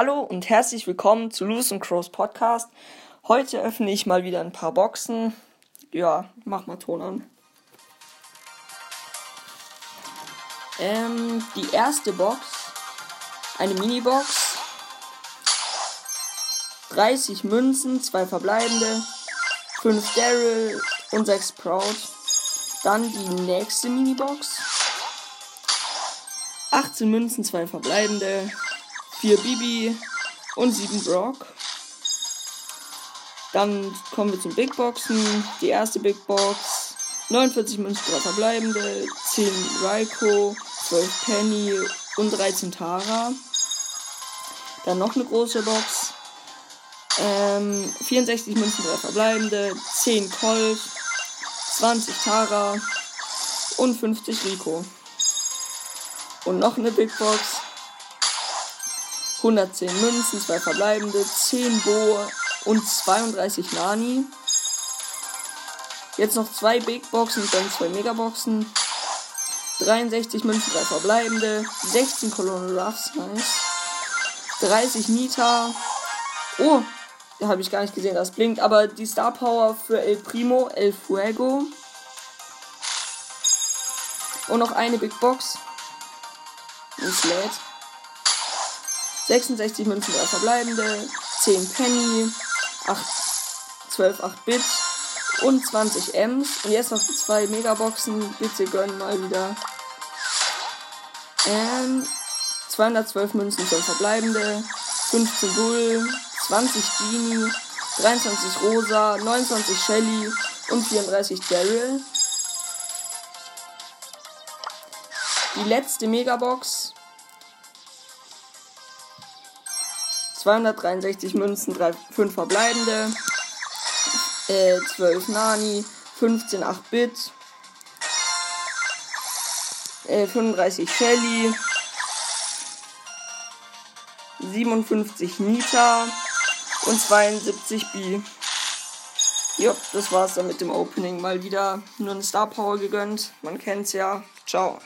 Hallo und herzlich willkommen zu Loose and Crows Podcast. Heute öffne ich mal wieder ein paar Boxen. Ja, mach mal Ton an. Ähm, die erste Box, eine Minibox. 30 Münzen, zwei verbleibende, 5 Daryl und 6 Proud. Dann die nächste Minibox. 18 Münzen, zwei verbleibende, 4 Bibi und 7 Brock. Dann kommen wir zum Big Boxen. Die erste Big Box. 49 Münzen, 3 verbleibende, 10 Raiko, 12 Penny und 13 Tara. Dann noch eine große Box. Ähm, 64 Münzen, 3 verbleibende, 10 Colt, 20 Tara und 50 Rico. Und noch eine Big Box. 110 Münzen, 2 verbleibende, 10 Bo und 32 Nani. Jetzt noch zwei Big Boxen und dann zwei Megaboxen. 63 Münzen, 3 verbleibende, 16 Colonel Ruffs, nice. 30 Nita. Oh, da habe ich gar nicht gesehen, das blinkt. Aber die Star Power für El Primo, El Fuego. Und noch eine Big Box. Und lädt. 66 Münzen, 3 verbleibende, 10 Penny, 8, 12 8-Bit und 20 Ms. Und jetzt noch zwei Megaboxen. Bitte gönnen mal wieder. Ähm, 212 Münzen, 12 verbleibende, 15 Bull, 20 Genie, 23 Rosa, 29 Shelly und 34 Daryl. Die letzte Megabox 263 Münzen, 3, 5 verbleibende, äh, 12 Nani, 15 8-Bit, äh, 35 Shelly, 57 Nita und 72 B. Jo, das war's dann mit dem Opening. Mal wieder nur eine Star Power gegönnt. Man kennt's ja. Ciao.